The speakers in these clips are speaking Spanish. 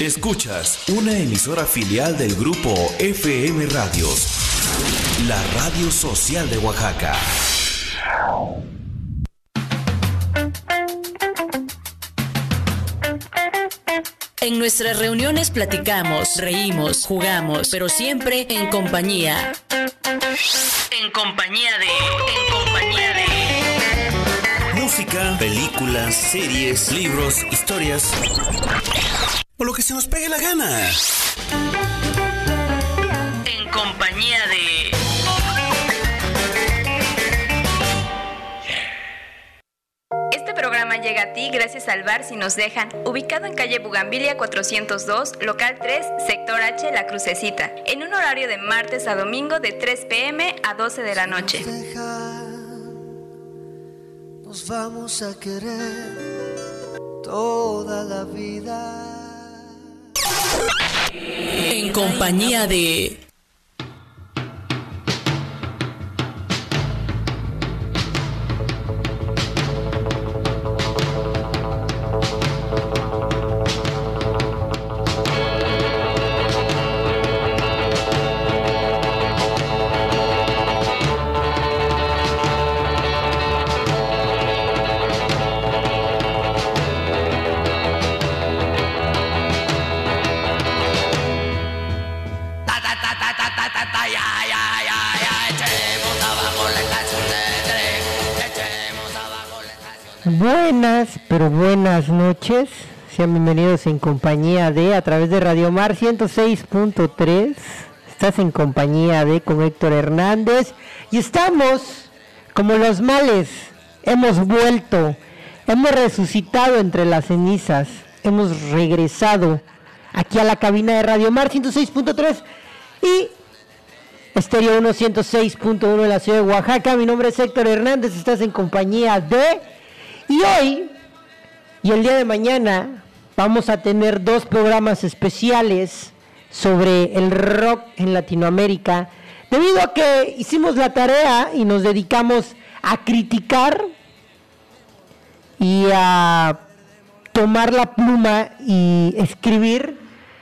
Escuchas una emisora filial del grupo FM Radios, la radio social de Oaxaca. En nuestras reuniones platicamos, reímos, jugamos, pero siempre en compañía. En compañía de... En compañía de... Música, películas, series, libros, historias. O lo que se nos pegue la gana. En compañía de... Este programa llega a ti gracias al bar Si Nos Dejan, ubicado en calle Bugambilia 402, local 3, sector H, La Crucecita, en un horario de martes a domingo de 3 pm a 12 de la noche. Nos vamos a querer toda la vida. En compañía de... Sean bienvenidos en compañía de a través de Radio Mar 106.3. Estás en compañía de con Héctor Hernández y estamos como los males. Hemos vuelto, hemos resucitado entre las cenizas, hemos regresado aquí a la cabina de Radio Mar 106.3 y Estéreo 1 106.1 en la ciudad de Oaxaca. Mi nombre es Héctor Hernández, estás en compañía de y hoy y el día de mañana vamos a tener dos programas especiales sobre el rock en Latinoamérica, debido a que hicimos la tarea y nos dedicamos a criticar y a tomar la pluma y escribir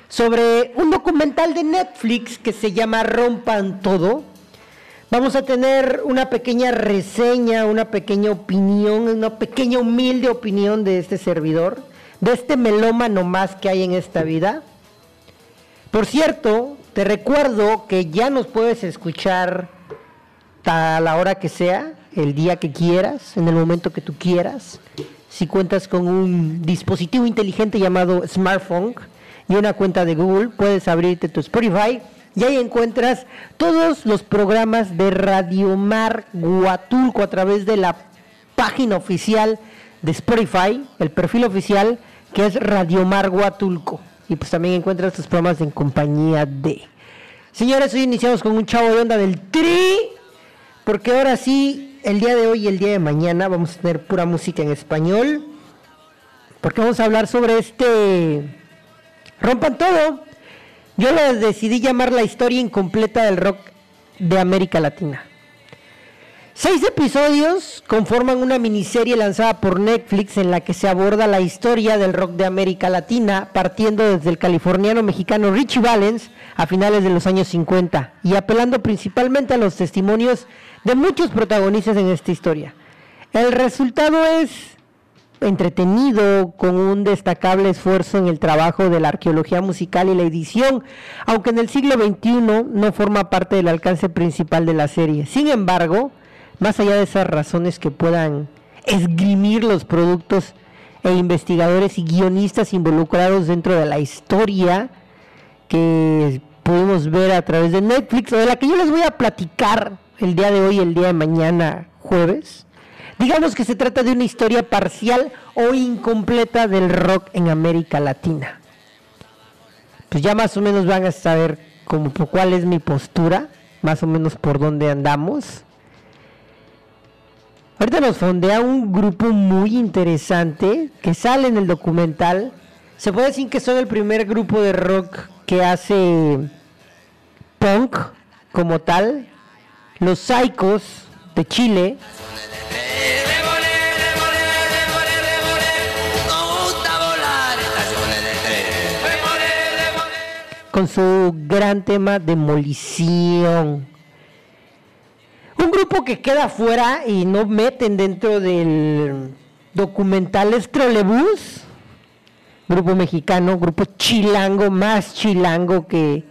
sobre un documental de Netflix que se llama Rompan Todo Vamos a tener una pequeña reseña, una pequeña opinión, una pequeña humilde opinión de este servidor, de este melómano más que hay en esta vida. Por cierto, te recuerdo que ya nos puedes escuchar a la hora que sea, el día que quieras, en el momento que tú quieras. Si cuentas con un dispositivo inteligente llamado smartphone y una cuenta de Google, puedes abrirte tu Spotify y ahí encuentras todos los programas de Radio Mar Huatulco a través de la página oficial de Spotify, el perfil oficial que es Radio Mar Huatulco. Y pues también encuentras tus programas en compañía de. Señores, hoy iniciamos con un chavo de onda del tri, porque ahora sí, el día de hoy y el día de mañana vamos a tener pura música en español, porque vamos a hablar sobre este Rompan Todo, yo le decidí llamar la historia incompleta del rock de América Latina. Seis episodios conforman una miniserie lanzada por Netflix en la que se aborda la historia del rock de América Latina, partiendo desde el californiano mexicano Richie Valens a finales de los años 50 y apelando principalmente a los testimonios de muchos protagonistas en esta historia. El resultado es entretenido, con un destacable esfuerzo en el trabajo de la arqueología musical y la edición, aunque en el siglo XXI no forma parte del alcance principal de la serie. Sin embargo, más allá de esas razones que puedan esgrimir los productos e investigadores y guionistas involucrados dentro de la historia que pudimos ver a través de Netflix, o de la que yo les voy a platicar el día de hoy, el día de mañana, jueves, Digamos que se trata de una historia parcial o incompleta del rock en América Latina. Pues ya más o menos van a saber como por cuál es mi postura, más o menos por dónde andamos. Ahorita nos fondea un grupo muy interesante que sale en el documental. Se puede decir que son el primer grupo de rock que hace punk como tal. Los Psychos de Chile con su gran tema Demolición. Un grupo que queda fuera y no meten dentro del documental es Trolebús, grupo mexicano, grupo chilango, más chilango que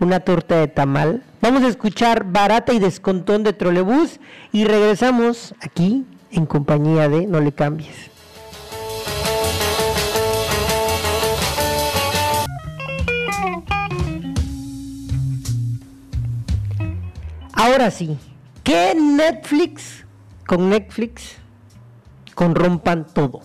una torta de tamal. Vamos a escuchar Barata y Descontón de Trolebús y regresamos aquí en compañía de No le cambies. Ahora sí, ¿qué Netflix con Netflix con rompan todo?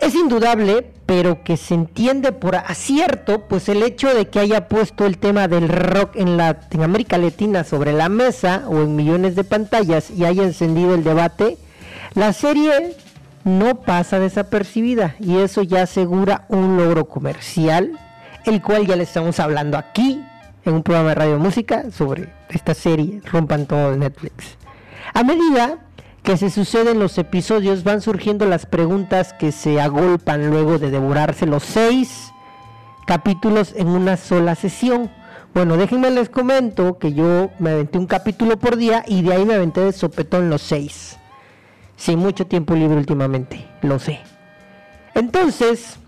Es indudable, pero que se entiende por acierto, pues el hecho de que haya puesto el tema del rock en, la, en América Latina sobre la mesa o en millones de pantallas y haya encendido el debate, la serie no pasa desapercibida y eso ya asegura un logro comercial, el cual ya le estamos hablando aquí en un programa de radio música sobre esta serie Rompan todo de Netflix. A medida que se suceden los episodios van surgiendo las preguntas que se agolpan luego de devorarse los seis capítulos en una sola sesión. Bueno, déjenme les comento que yo me aventé un capítulo por día y de ahí me aventé de sopetón los seis. Sin mucho tiempo libre últimamente, lo sé. Entonces,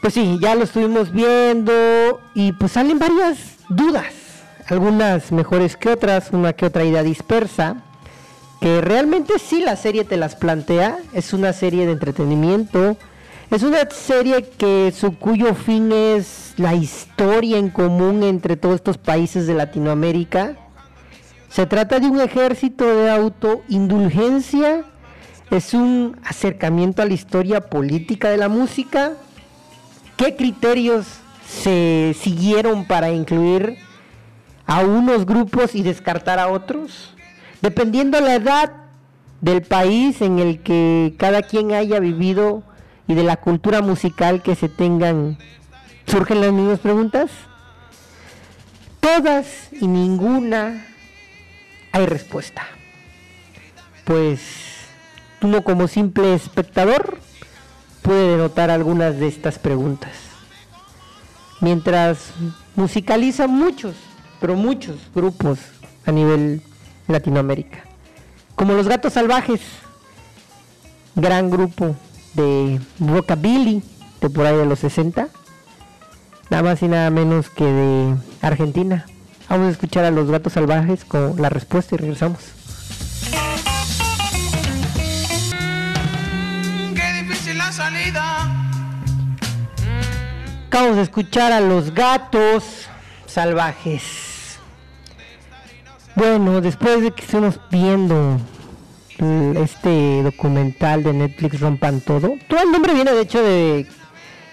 pues sí, ya lo estuvimos viendo y pues salen varias dudas, algunas mejores que otras, una que otra idea dispersa, que realmente sí la serie te las plantea, es una serie de entretenimiento, es una serie que su cuyo fin es la historia en común entre todos estos países de Latinoamérica. Se trata de un ejército de autoindulgencia, es un acercamiento a la historia política de la música. ¿Qué criterios se siguieron para incluir a unos grupos y descartar a otros? Dependiendo la edad del país en el que cada quien haya vivido y de la cultura musical que se tengan, surgen las mismas preguntas. Todas y ninguna hay respuesta. Pues uno como simple espectador puede denotar algunas de estas preguntas. Mientras musicaliza muchos, pero muchos grupos a nivel Latinoamérica. Como los Gatos Salvajes, gran grupo de rockabilly de por ahí de los 60, nada más y nada menos que de Argentina. Vamos a escuchar a los Gatos Salvajes con la respuesta y regresamos. Salida. Vamos a escuchar a los Gatos Salvajes. Bueno, después de que estemos viendo este documental de Netflix Rompan Todo, todo el nombre viene de hecho de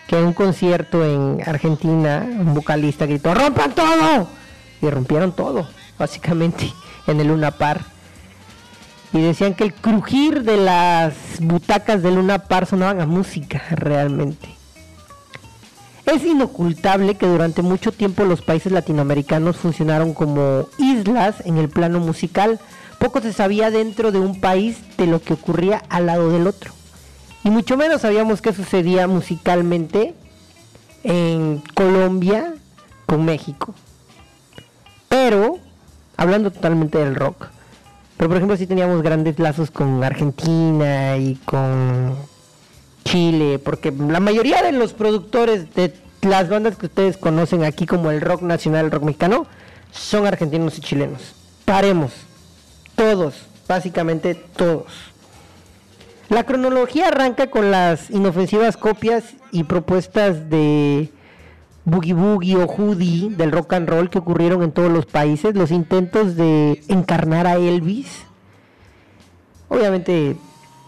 que en un concierto en Argentina un vocalista gritó ¡Rompan todo! Y rompieron todo, básicamente, en el Luna Par. Y decían que el crujir de las butacas del Luna Par sonaban a música realmente. Es inocultable que durante mucho tiempo los países latinoamericanos funcionaron como islas en el plano musical. Poco se sabía dentro de un país de lo que ocurría al lado del otro. Y mucho menos sabíamos qué sucedía musicalmente en Colombia con México. Pero, hablando totalmente del rock, pero por ejemplo sí teníamos grandes lazos con Argentina y con Chile, porque la mayoría de los productores de las bandas que ustedes conocen aquí como el rock nacional, el rock mexicano, son argentinos y chilenos. Paremos, todos, básicamente todos. La cronología arranca con las inofensivas copias y propuestas de boogie boogie o hoodie del rock and roll que ocurrieron en todos los países, los intentos de encarnar a Elvis, obviamente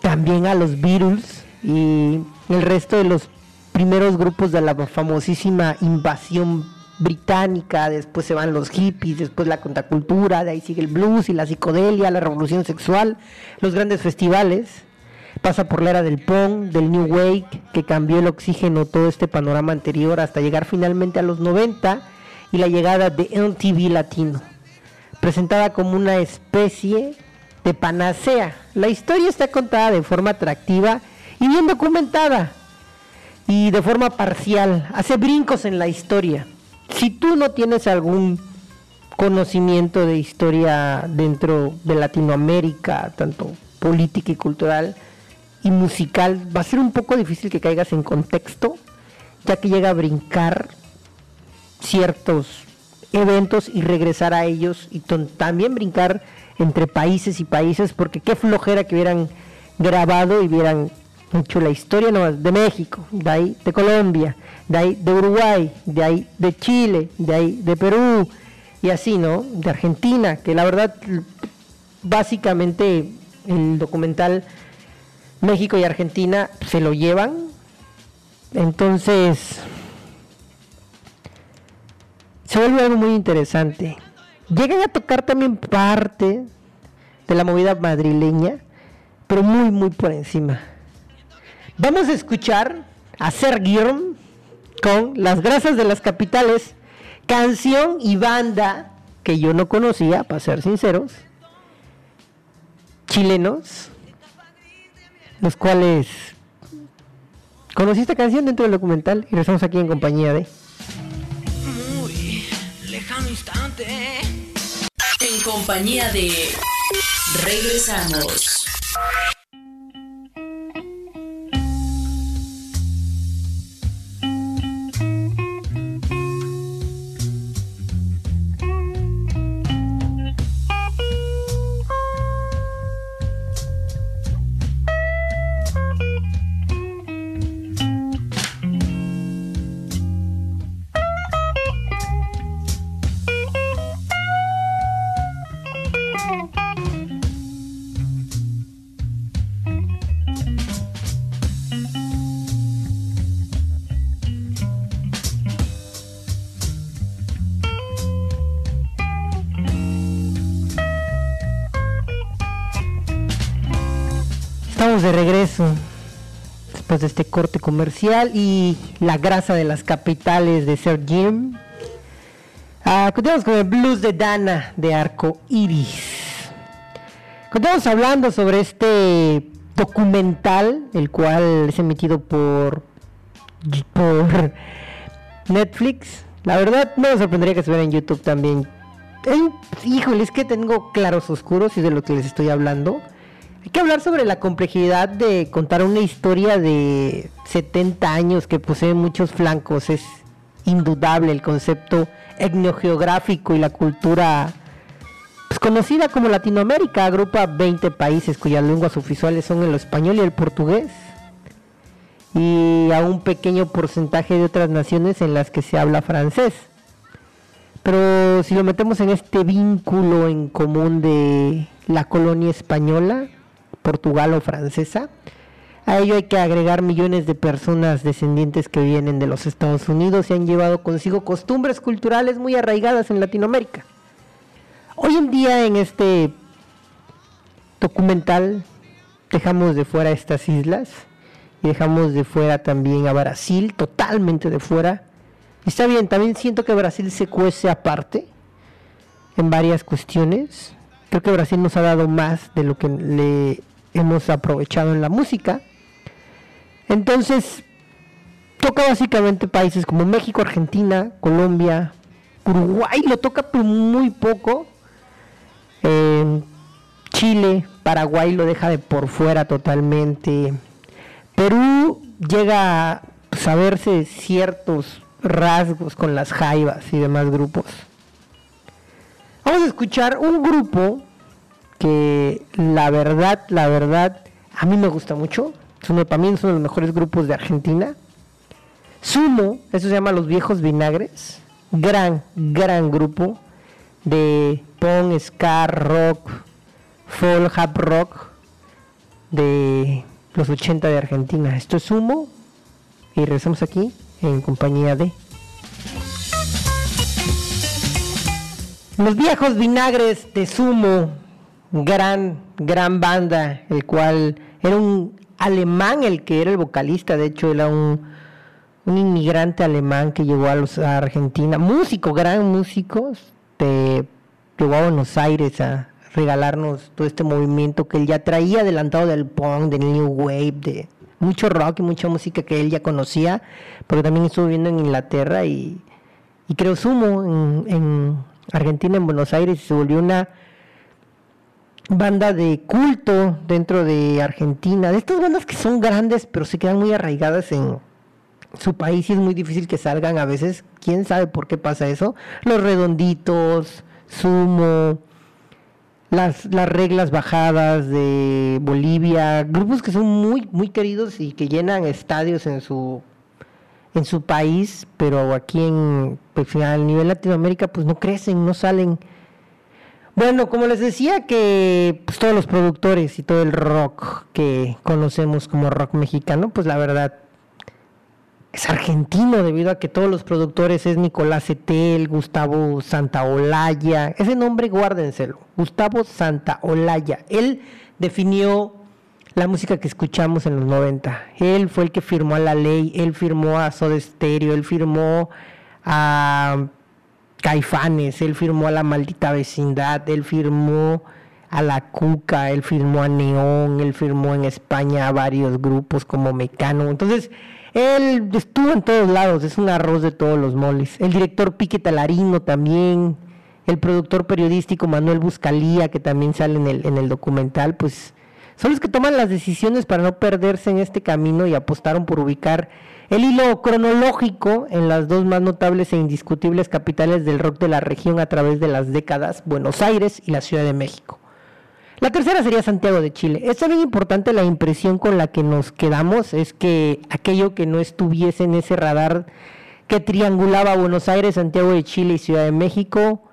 también a los Beatles y el resto de los primeros grupos de la famosísima invasión británica, después se van los hippies, después la contracultura, de ahí sigue el blues y la psicodelia, la revolución sexual, los grandes festivales, pasa por la era del punk, del new wave, que cambió el oxígeno todo este panorama anterior hasta llegar finalmente a los 90 y la llegada de MTV Latino, presentada como una especie de panacea. La historia está contada de forma atractiva y bien documentada. y de forma parcial, hace brincos en la historia. Si tú no tienes algún conocimiento de historia dentro de Latinoamérica, tanto política y cultural y musical, va a ser un poco difícil que caigas en contexto, ya que llega a brincar ciertos eventos y regresar a ellos y también brincar entre países y países, porque qué flojera que hubieran grabado y hubieran hecho la historia de México, de ahí de Colombia, de ahí de Uruguay, de ahí de Chile, de ahí de Perú y así, ¿no? De Argentina, que la verdad básicamente el documental México y Argentina se lo llevan. Entonces se vuelve algo muy interesante. Llegan a tocar también parte de la movida madrileña, pero muy, muy por encima. Vamos a escuchar a Sergio con Las Grasas de las Capitales, canción y banda que yo no conocía, para ser sinceros, chilenos, los cuales conocí esta canción dentro del documental y estamos aquí en compañía de... Muy lejano instante. En compañía de... Regresamos. De regreso después de este corte comercial y la grasa de las capitales de Sir Jim. Ah, continuamos con el blues de Dana de Arco Iris. Continuamos hablando sobre este documental, el cual es emitido por, Netflix. La verdad, no me sorprendería que se en YouTube también. híjole, es que tengo claros oscuros y de lo que les estoy hablando. Hay que hablar sobre la complejidad de contar una historia de 70 años que posee muchos flancos. Es indudable el concepto etnogeográfico y la cultura pues, conocida como Latinoamérica. Agrupa 20 países cuyas lenguas oficiales son el español y el portugués. Y a un pequeño porcentaje de otras naciones en las que se habla francés. Pero si lo metemos en este vínculo en común de la colonia española, Portugal o francesa. A ello hay que agregar millones de personas descendientes que vienen de los Estados Unidos y han llevado consigo costumbres culturales muy arraigadas en Latinoamérica. Hoy en día en este documental dejamos de fuera estas islas y dejamos de fuera también a Brasil, totalmente de fuera. Está bien, también siento que Brasil se cuece aparte en varias cuestiones. Creo que Brasil nos ha dado más de lo que le hemos aprovechado en la música. Entonces, toca básicamente países como México, Argentina, Colombia, Uruguay, lo toca muy poco. Chile, Paraguay lo deja de por fuera totalmente. Perú llega a saberse ciertos rasgos con las jaivas y demás grupos. Vamos a escuchar un grupo que la verdad, la verdad, a mí me gusta mucho. Son, para mí son los mejores grupos de Argentina. Sumo, eso se llama Los Viejos Vinagres. Gran, gran grupo de punk, ska, rock, folk, hard rock de los 80 de Argentina. Esto es Sumo y regresamos aquí en compañía de... Los viejos vinagres de Sumo gran, gran banda, el cual era un alemán el que era el vocalista, de hecho era un, un inmigrante alemán que llegó a, los, Argentina, músico, gran músico, te, llegó a Buenos Aires a regalarnos todo este movimiento que él ya traía adelantado del punk, del new wave, de mucho rock y mucha música que él ya conocía, porque también estuvo viviendo en Inglaterra y, y creó Sumo en, en Argentina, en Buenos Aires, y se volvió una banda de culto dentro de Argentina, de estas bandas que son grandes pero se quedan muy arraigadas en su país y es muy difícil que salgan a veces, quién sabe por qué pasa eso, los redonditos, sumo, las, las reglas bajadas de Bolivia, grupos que son muy, muy queridos y que llenan estadios en su en su país, pero aquí en pues, nivel Latinoamérica pues no crecen, no salen bueno, como les decía que pues, todos los productores y todo el rock que conocemos como rock mexicano, pues la verdad es argentino debido a que todos los productores es Nicolás Etel, Gustavo Santaolalla, ese nombre guárdenselo, Gustavo Santaolalla. Él definió la música que escuchamos en los 90. Él fue el que firmó a La Ley, él firmó a Soda Stereo, él firmó a Caifanes, él firmó a la maldita vecindad, él firmó a la Cuca, él firmó a Neón, él firmó en España a varios grupos como Mecano. Entonces, él estuvo en todos lados, es un arroz de todos los moles. El director Pique Talarino también, el productor periodístico Manuel Buscalía, que también sale en el, en el documental, pues son los que toman las decisiones para no perderse en este camino y apostaron por ubicar el hilo cronológico en las dos más notables e indiscutibles capitales del rock de la región a través de las décadas, Buenos Aires y la Ciudad de México. La tercera sería Santiago de Chile. Es también importante la impresión con la que nos quedamos, es que aquello que no estuviese en ese radar que triangulaba Buenos Aires, Santiago de Chile y Ciudad de México,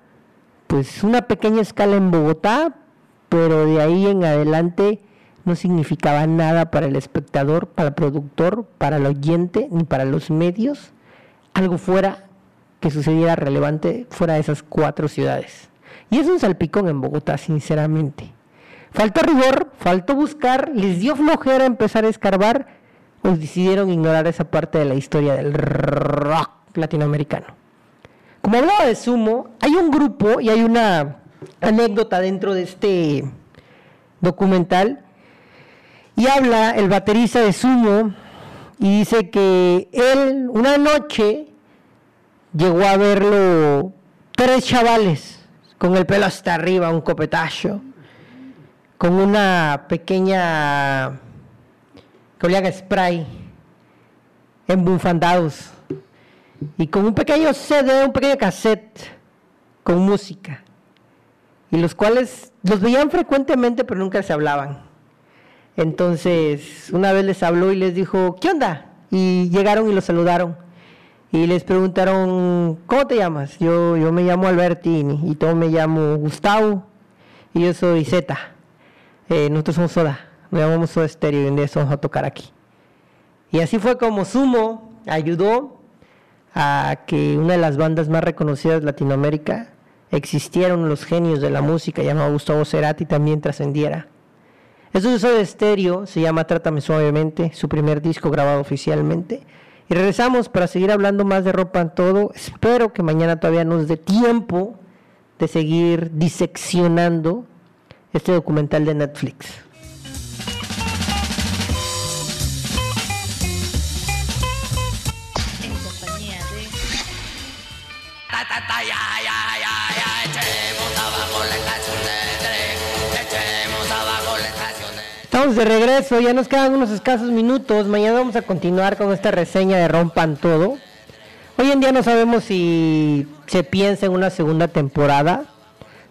pues una pequeña escala en Bogotá, pero de ahí en adelante no significaba nada para el espectador, para el productor, para el oyente, ni para los medios, algo fuera que sucediera relevante fuera de esas cuatro ciudades. Y es un salpicón en Bogotá, sinceramente. Faltó rigor, faltó buscar, les dio flojera empezar a escarbar, o decidieron ignorar esa parte de la historia del rock latinoamericano. Como hablaba de Sumo, hay un grupo y hay una anécdota dentro de este documental y habla el baterista de Sumo y dice que él una noche llegó a verlo tres chavales con el pelo hasta arriba, un copetacho, con una pequeña que spray, embunfandados y con un pequeño CD, un pequeño cassette con música, y los cuales los veían frecuentemente pero nunca se hablaban. Entonces, una vez les habló y les dijo, ¿qué onda? Y llegaron y los saludaron. Y les preguntaron, ¿cómo te llamas? Yo, yo me llamo Albertini y todo me llamo Gustavo y yo soy Z. Eh, nosotros somos Soda, nos llamamos Soda Stereo y un día vamos a tocar aquí. Y así fue como Sumo ayudó a que una de las bandas más reconocidas de Latinoamérica existieron los genios de la música llamado Gustavo Cerati también trascendiera es un de estéreo, se llama Trátame Suavemente, su primer disco grabado oficialmente. Y regresamos para seguir hablando más de ropa en todo. Espero que mañana todavía nos dé tiempo de seguir diseccionando este documental de Netflix. De regreso, ya nos quedan unos escasos minutos. Mañana vamos a continuar con esta reseña de Rompan Todo. Hoy en día no sabemos si se piensa en una segunda temporada.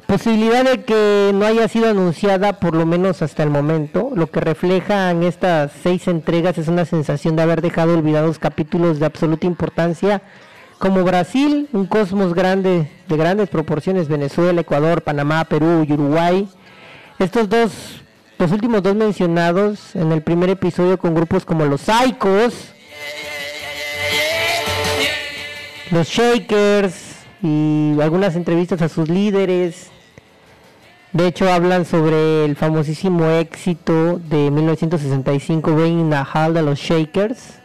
Posibilidad de que no haya sido anunciada por lo menos hasta el momento. Lo que refleja en estas seis entregas es una sensación de haber dejado olvidados capítulos de absoluta importancia como Brasil, un cosmos grande, de grandes proporciones, Venezuela, Ecuador, Panamá, Perú y Uruguay. Estos dos los últimos dos mencionados en el primer episodio con grupos como los Psychos, los Shakers y algunas entrevistas a sus líderes. De hecho, hablan sobre el famosísimo éxito de 1965, Being in de los Shakers,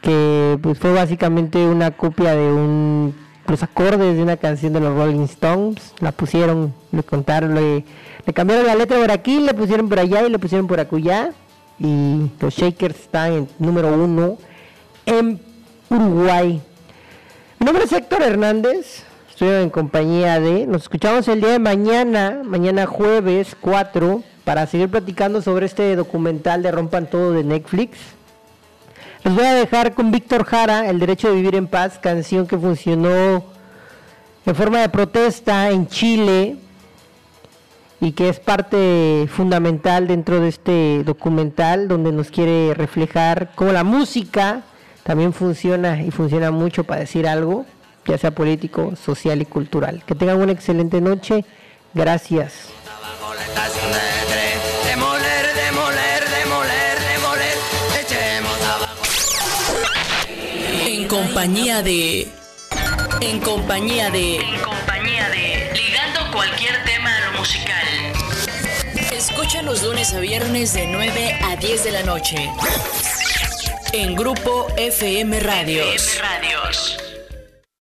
que pues, fue básicamente una copia de un los acordes de una canción de los Rolling Stones, la pusieron, le contaron, le, cambiaron la letra por aquí, le pusieron por allá y le pusieron por acullá, y los Shakers están en número uno en Uruguay. Mi nombre es Héctor Hernández, estoy en compañía de... Nos escuchamos el día de mañana, mañana jueves 4, para seguir platicando sobre este documental de Rompan Todo de Netflix. Les voy a dejar con Víctor Jara, El Derecho de Vivir en Paz, canción que funcionó en forma de protesta en Chile y que es parte fundamental dentro de este documental donde nos quiere reflejar cómo la música también funciona y funciona mucho para decir algo, ya sea político, social y cultural. Que tengan una excelente noche. Gracias. Compañía de... En compañía de... En compañía de... Ligando cualquier tema a lo musical. Escucha los lunes a viernes de 9 a 10 de la noche. En Grupo FM Radios. FM Radios.